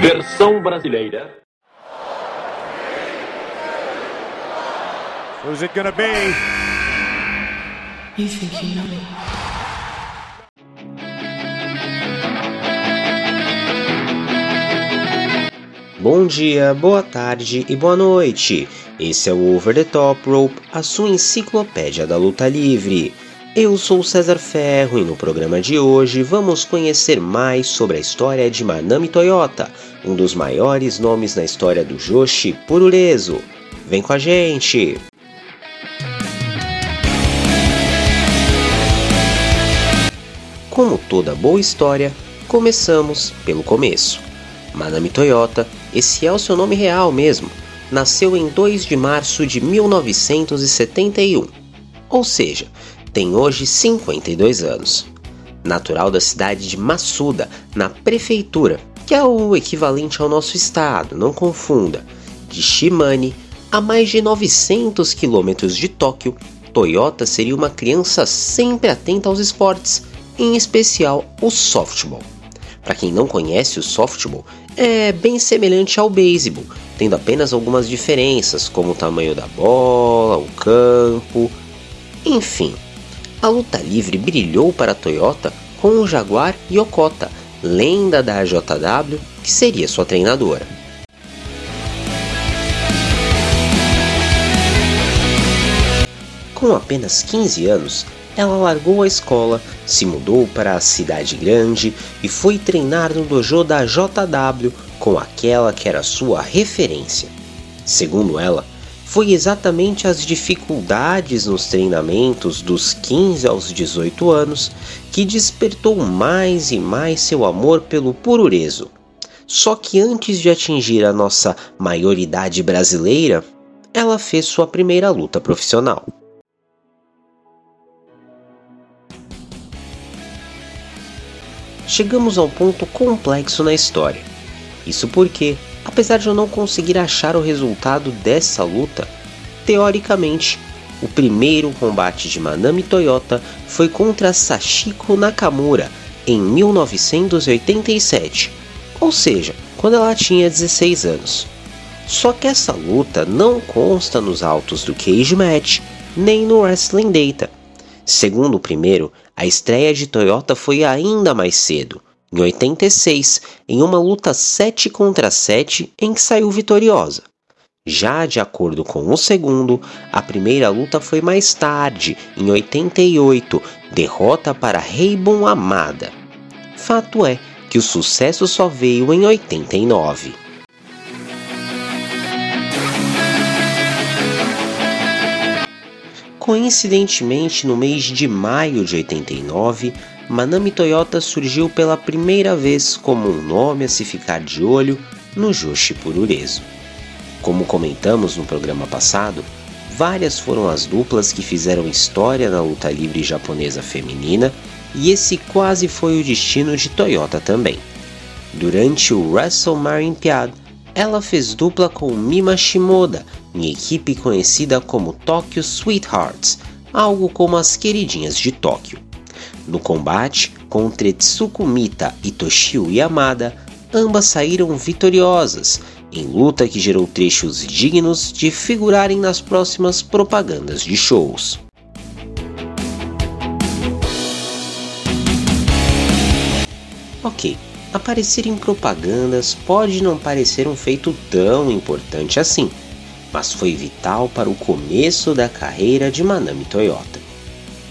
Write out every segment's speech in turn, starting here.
Versão brasileira. Who's it gonna be? You think you know me? Bom dia, boa tarde e boa noite. Esse é o Over the Top Rope, a sua enciclopédia da luta livre. Eu sou César Ferro e no programa de hoje vamos conhecer mais sobre a história de Manami Toyota, um dos maiores nomes na história do Joshi Purureso. Vem com a gente! Como toda boa história, começamos pelo começo. Manami Toyota, esse é o seu nome real mesmo, nasceu em 2 de março de 1971, ou seja, tem hoje 52 anos. Natural da cidade de Masuda, na prefeitura, que é o equivalente ao nosso estado, não confunda, de Shimane, a mais de 900 quilômetros de Tóquio, Toyota seria uma criança sempre atenta aos esportes, em especial o softball. Para quem não conhece o softball, é bem semelhante ao beisebol, tendo apenas algumas diferenças, como o tamanho da bola, o campo, enfim. A luta livre brilhou para a Toyota com o Jaguar Yokota, lenda da JW, que seria sua treinadora. Com apenas 15 anos, ela largou a escola, se mudou para a cidade grande e foi treinar no dojo da JW com aquela que era sua referência. Segundo ela, foi exatamente as dificuldades nos treinamentos dos 15 aos 18 anos que despertou mais e mais seu amor pelo purureso. Só que antes de atingir a nossa maioridade brasileira, ela fez sua primeira luta profissional. chegamos a um ponto complexo na história. Isso porque, apesar de eu não conseguir achar o resultado dessa luta, teoricamente, o primeiro combate de Manami Toyota foi contra Sachiko Nakamura em 1987, ou seja, quando ela tinha 16 anos. Só que essa luta não consta nos autos do Cage Match nem no Wrestling Data. Segundo o primeiro, a estreia de Toyota foi ainda mais cedo, em 86, em uma luta 7 contra 7 em que saiu vitoriosa. Já de acordo com o segundo, a primeira luta foi mais tarde, em 88, derrota para Reibon Amada. Fato é que o sucesso só veio em 89. Coincidentemente, no mês de maio de 89, Manami Toyota surgiu pela primeira vez como um nome a se ficar de olho no Joshi Purureso. Como comentamos no programa passado, várias foram as duplas que fizeram história na luta livre japonesa feminina e esse quase foi o destino de Toyota também. Durante o WrestleMania ela fez dupla com Mima Shimoda em equipe conhecida como Tokyo Sweethearts, algo como as queridinhas de Tóquio. No combate contra Tsuku Mita e Toshio Yamada, ambas saíram vitoriosas, em luta que gerou trechos dignos de figurarem nas próximas propagandas de shows. Ok, aparecer em propagandas pode não parecer um feito tão importante assim, mas foi vital para o começo da carreira de Manami Toyota.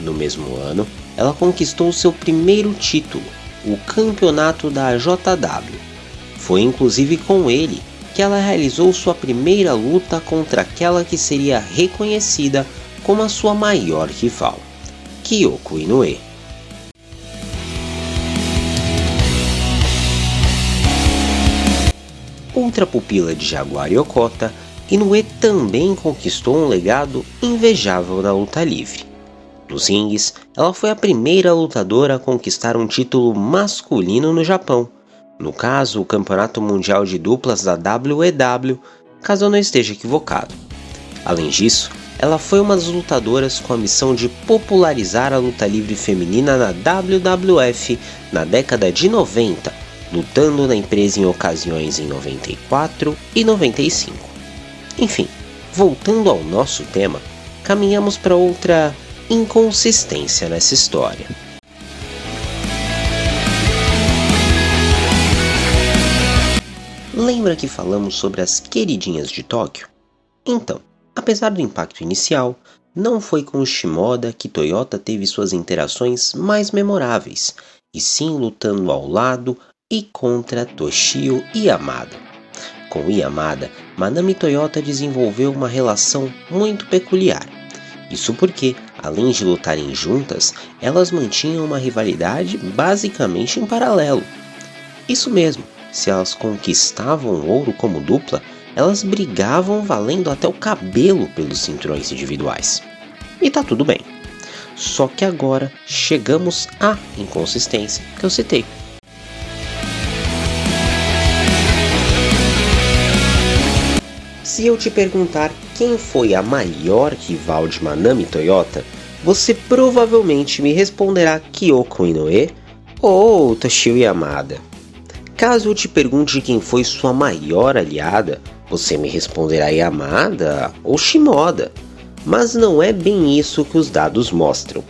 No mesmo ano, ela conquistou seu primeiro título, o campeonato da JW. Foi inclusive com ele que ela realizou sua primeira luta contra aquela que seria reconhecida como a sua maior rival, Kyoko Inoue. Outra pupila de Jaguar Yokota, Inoue também conquistou um legado invejável na luta livre. Nos rings, ela foi a primeira lutadora a conquistar um título masculino no Japão, no caso o Campeonato Mundial de Duplas da WEW, caso eu não esteja equivocado. Além disso, ela foi uma das lutadoras com a missão de popularizar a luta livre feminina na WWF na década de 90, lutando na empresa em ocasiões em 94 e 95. Enfim, voltando ao nosso tema, caminhamos para outra inconsistência nessa história. Lembra que falamos sobre as queridinhas de Tóquio? Então, apesar do impacto inicial, não foi com Shimoda que Toyota teve suas interações mais memoráveis, e sim lutando ao lado e contra Toshio Yamada. Com Yamada, Manami Toyota desenvolveu uma relação muito peculiar. Isso porque, além de lutarem juntas, elas mantinham uma rivalidade basicamente em paralelo. Isso mesmo, se elas conquistavam ouro como dupla, elas brigavam valendo até o cabelo pelos cinturões individuais. E tá tudo bem. Só que agora chegamos à inconsistência que eu citei. Se eu te perguntar quem foi a maior rival de Manami Toyota, você provavelmente me responderá Kyoko Inoue ou Toshio Yamada. Caso eu te pergunte quem foi sua maior aliada, você me responderá Yamada ou Shimoda. Mas não é bem isso que os dados mostram.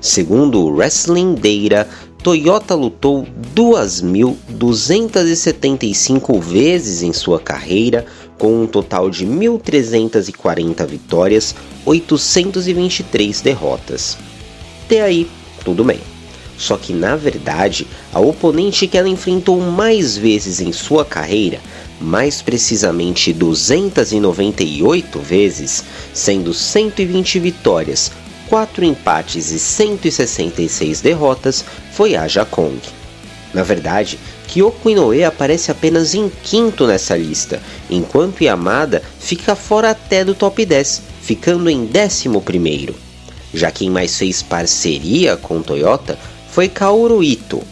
Segundo o Wrestling Data, Toyota lutou 2.275 vezes em sua carreira, com um total de 1.340 vitórias, 823 derrotas. Até aí, tudo bem. Só que na verdade, a oponente que ela enfrentou mais vezes em sua carreira, mais precisamente 298 vezes, sendo 120 vitórias, 4 empates e 166 derrotas, foi a Kong. Na verdade, Kyoko Inoue aparece apenas em quinto nessa lista, enquanto Yamada fica fora até do top 10, ficando em décimo primeiro. Já quem mais fez parceria com Toyota foi Kaoru Ito.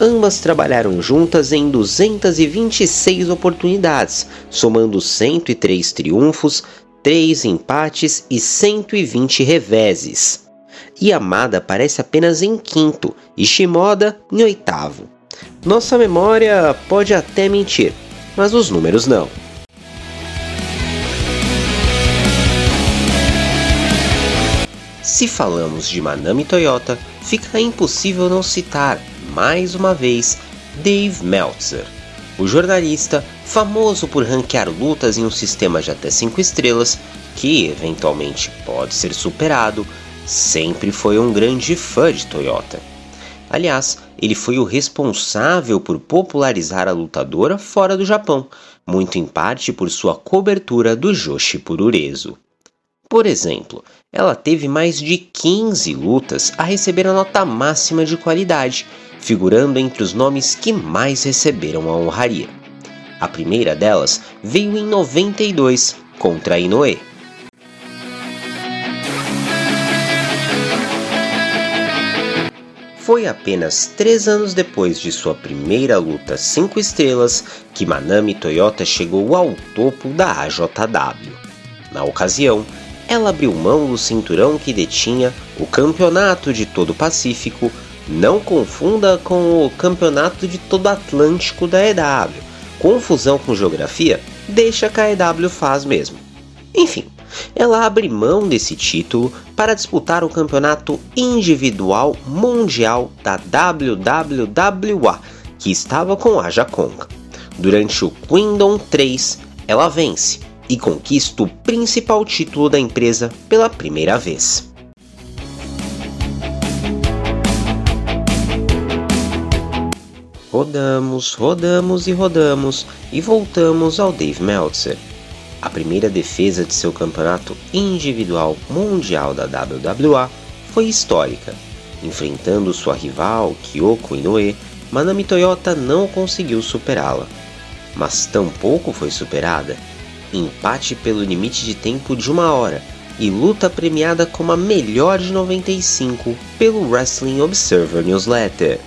Ambas trabalharam juntas em 226 oportunidades, somando 103 triunfos, 3 empates e 120 reveses. Yamada aparece apenas em quinto e Shimoda em oitavo. Nossa memória pode até mentir, mas os números não. Se falamos de Manami Toyota, fica impossível não citar, mais uma vez, Dave Meltzer, o jornalista famoso por ranquear lutas em um sistema de até 5 estrelas, que eventualmente pode ser superado, sempre foi um grande fã de Toyota. Aliás, ele foi o responsável por popularizar a lutadora fora do Japão, muito em parte por sua cobertura do Joshi Pururezo. Por exemplo, ela teve mais de 15 lutas a receber a nota máxima de qualidade, figurando entre os nomes que mais receberam a honraria. A primeira delas veio em 92 contra a Inoue. Foi apenas três anos depois de sua primeira luta 5 estrelas que Manami Toyota chegou ao topo da AJW. Na ocasião, ela abriu mão do cinturão que detinha o Campeonato de todo o Pacífico, não confunda com o Campeonato de todo Atlântico da EW. Confusão com geografia? Deixa que a EW faz mesmo. Enfim, ela abre mão desse título para disputar o Campeonato Individual Mundial da WWWA, que estava com a Kong. Durante o Kingdom 3, ela vence, e conquista o principal título da empresa pela primeira vez. Rodamos, rodamos e rodamos e voltamos ao Dave Meltzer. A primeira defesa de seu campeonato individual mundial da WWA foi histórica. Enfrentando sua rival Kyoko Inoue, Manami Toyota não conseguiu superá-la. Mas tampouco foi superada empate pelo limite de tempo de uma hora e luta premiada como a melhor de 95 pelo Wrestling Observer Newsletter.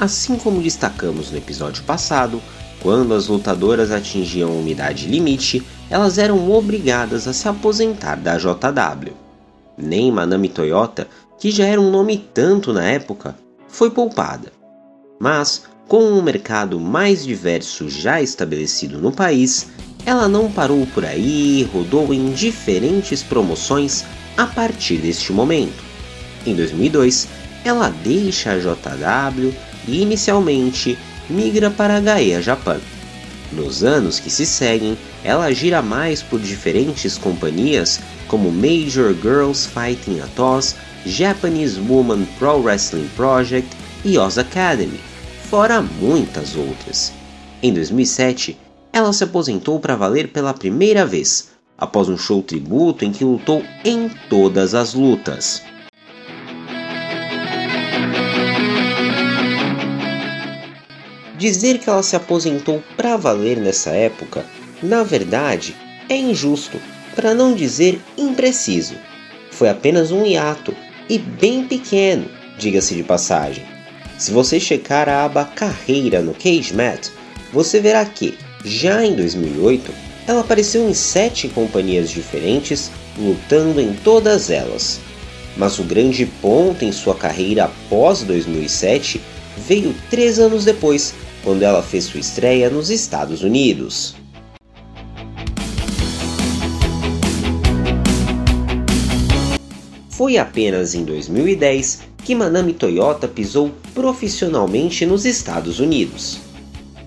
Assim como destacamos no episódio passado, quando as lutadoras atingiam a umidade limite, elas eram obrigadas a se aposentar da JW. Nem Manami Toyota, que já era um nome tanto na época, foi poupada. Mas, com um mercado mais diverso já estabelecido no país, ela não parou por aí e rodou em diferentes promoções a partir deste momento. Em 2002, ela deixa a JW e inicialmente migra para a Gaia Japan. Nos anos que se seguem, ela gira mais por diferentes companhias como Major Girls Fighting a Toss, Japanese Woman Pro Wrestling Project e Oz Academy, fora muitas outras. Em 2007, ela se aposentou para valer pela primeira vez, após um show tributo em que lutou em todas as lutas. Dizer que ela se aposentou para valer nessa época, na verdade, é injusto, para não dizer impreciso. Foi apenas um hiato e bem pequeno, diga-se de passagem. Se você checar a aba Carreira no CageMat, você verá que, já em 2008, ela apareceu em sete companhias diferentes, lutando em todas elas. Mas o grande ponto em sua carreira após 2007 veio três anos depois, quando ela fez sua estreia nos Estados Unidos. Foi apenas em 2010 que Manami Toyota pisou profissionalmente nos Estados Unidos.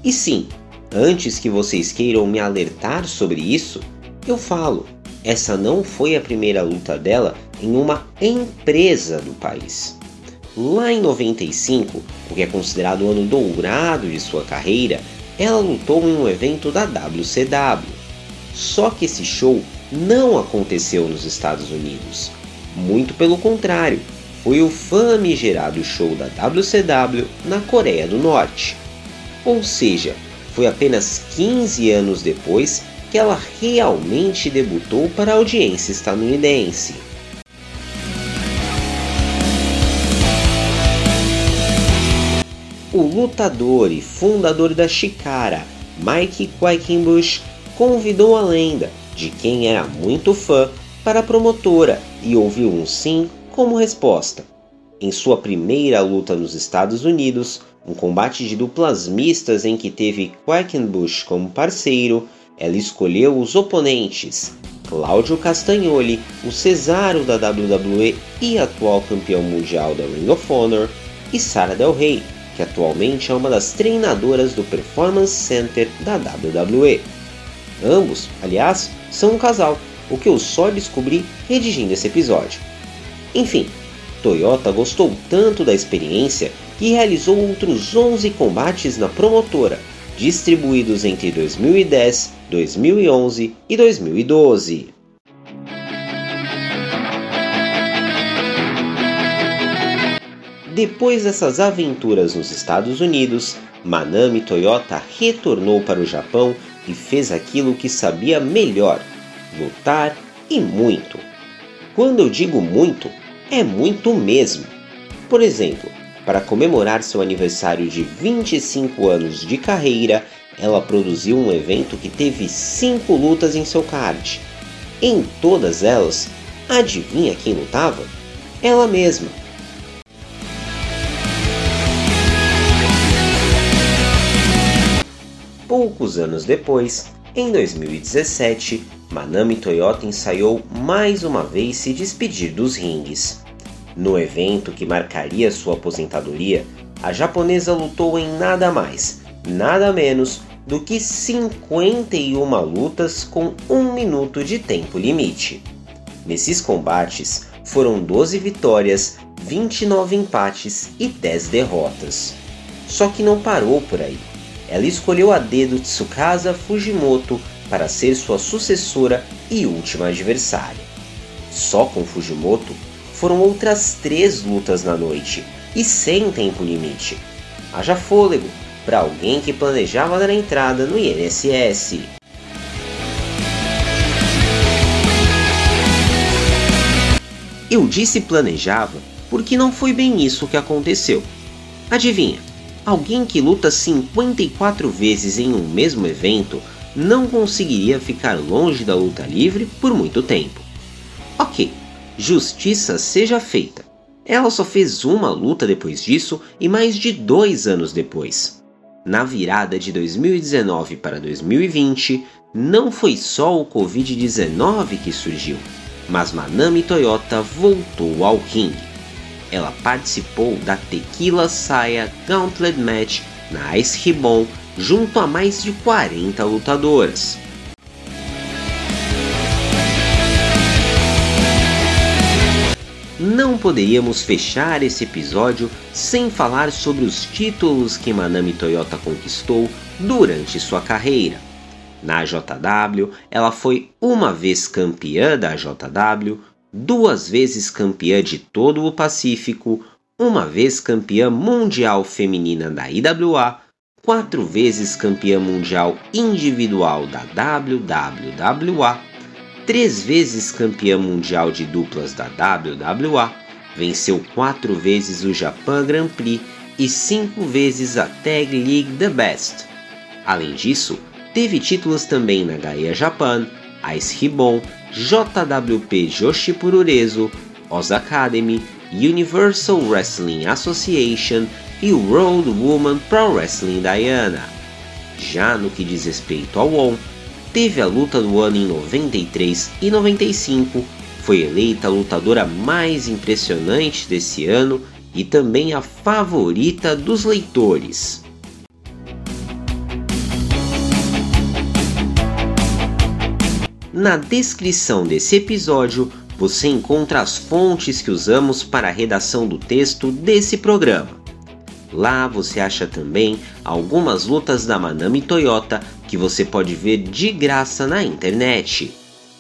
E sim, antes que vocês queiram me alertar sobre isso, eu falo, essa não foi a primeira luta dela em uma empresa do país. Lá em 95, o que é considerado o ano dourado de sua carreira, ela lutou em um evento da WCW. Só que esse show não aconteceu nos Estados Unidos. Muito pelo contrário, foi o famigerado show da WCW na Coreia do Norte. Ou seja, foi apenas 15 anos depois que ela realmente debutou para a audiência estadunidense. O lutador e fundador da Chikara, Mike Quackenbush, convidou a lenda, de quem era muito fã, para a promotora e ouviu um sim como resposta. Em sua primeira luta nos Estados Unidos, um combate de duplas mistas em que teve Quackenbush como parceiro, ela escolheu os oponentes Cláudio Castagnoli, o Cesaro da WWE e atual campeão mundial da Ring of Honor, e Sara Del Rey, que atualmente é uma das treinadoras do Performance Center da WWE. Ambos, aliás, são um casal, o que eu só descobri redigindo esse episódio. Enfim, Toyota gostou tanto da experiência que realizou outros 11 combates na promotora, distribuídos entre 2010, 2011 e 2012. Depois dessas aventuras nos Estados Unidos, Manami Toyota retornou para o Japão e fez aquilo que sabia melhor: lutar e muito. Quando eu digo muito, é muito mesmo. Por exemplo, para comemorar seu aniversário de 25 anos de carreira, ela produziu um evento que teve 5 lutas em seu card. Em todas elas, adivinha quem lutava? Ela mesma, Poucos anos depois, em 2017, Manami Toyota ensaiou mais uma vez se despedir dos rings. No evento que marcaria sua aposentadoria, a japonesa lutou em nada mais, nada menos do que 51 lutas com um minuto de tempo limite. Nesses combates foram 12 vitórias, 29 empates e 10 derrotas. Só que não parou por aí ela escolheu a dedo Tsukasa Fujimoto para ser sua sucessora e última adversária. Só com Fujimoto foram outras três lutas na noite e sem tempo limite. Haja fôlego para alguém que planejava dar entrada no INSS. Eu disse planejava porque não foi bem isso que aconteceu. Adivinha? Alguém que luta 54 vezes em um mesmo evento não conseguiria ficar longe da luta livre por muito tempo. Ok, justiça seja feita. Ela só fez uma luta depois disso e mais de dois anos depois. Na virada de 2019 para 2020, não foi só o Covid-19 que surgiu, mas Manami Toyota voltou ao ringue. Ela participou da Tequila Saia Gauntlet Match na Ice Ribbon junto a mais de 40 lutadoras. Não poderíamos fechar esse episódio sem falar sobre os títulos que Manami Toyota conquistou durante sua carreira. Na JW, ela foi uma vez campeã da JW, duas vezes campeã de todo o Pacífico, uma vez campeã mundial feminina da IWA, quatro vezes campeã mundial individual da WWWA, três vezes campeã mundial de duplas da WWA, venceu quatro vezes o Japan Grand Prix e cinco vezes a Tag League The Best. Além disso, teve títulos também na Gaia Japan, Ice Ribbon, JWP Joshi Pururezo, Oz Academy, Universal Wrestling Association e Road Woman Pro Wrestling Diana. Já no que diz respeito ao ON, teve a luta do ano em 93 e 95, foi eleita a lutadora mais impressionante desse ano e também a favorita dos leitores. Na descrição desse episódio você encontra as fontes que usamos para a redação do texto desse programa. Lá você acha também algumas lutas da Manami Toyota que você pode ver de graça na internet.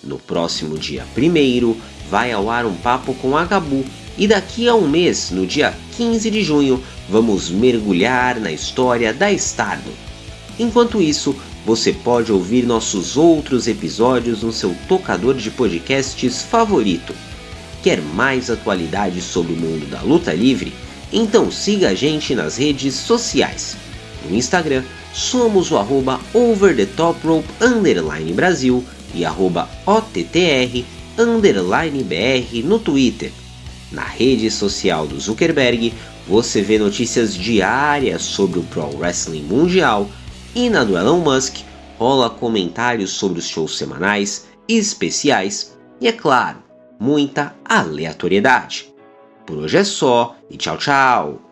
No próximo dia 1 vai ao ar um papo com a Gabu e daqui a um mês, no dia 15 de junho, vamos mergulhar na história da Stardom. Enquanto isso, você pode ouvir nossos outros episódios no seu tocador de podcasts favorito. Quer mais atualidades sobre o mundo da luta livre? Então siga a gente nas redes sociais. No Instagram, somos o arroba overthetop underline Brasil e arroba OTTR underline BR no Twitter. Na rede social do Zuckerberg, você vê notícias diárias sobre o Pro Wrestling Mundial e na do Elon Musk rola comentários sobre os shows semanais e especiais e, é claro, muita aleatoriedade. Por hoje é só e tchau, tchau!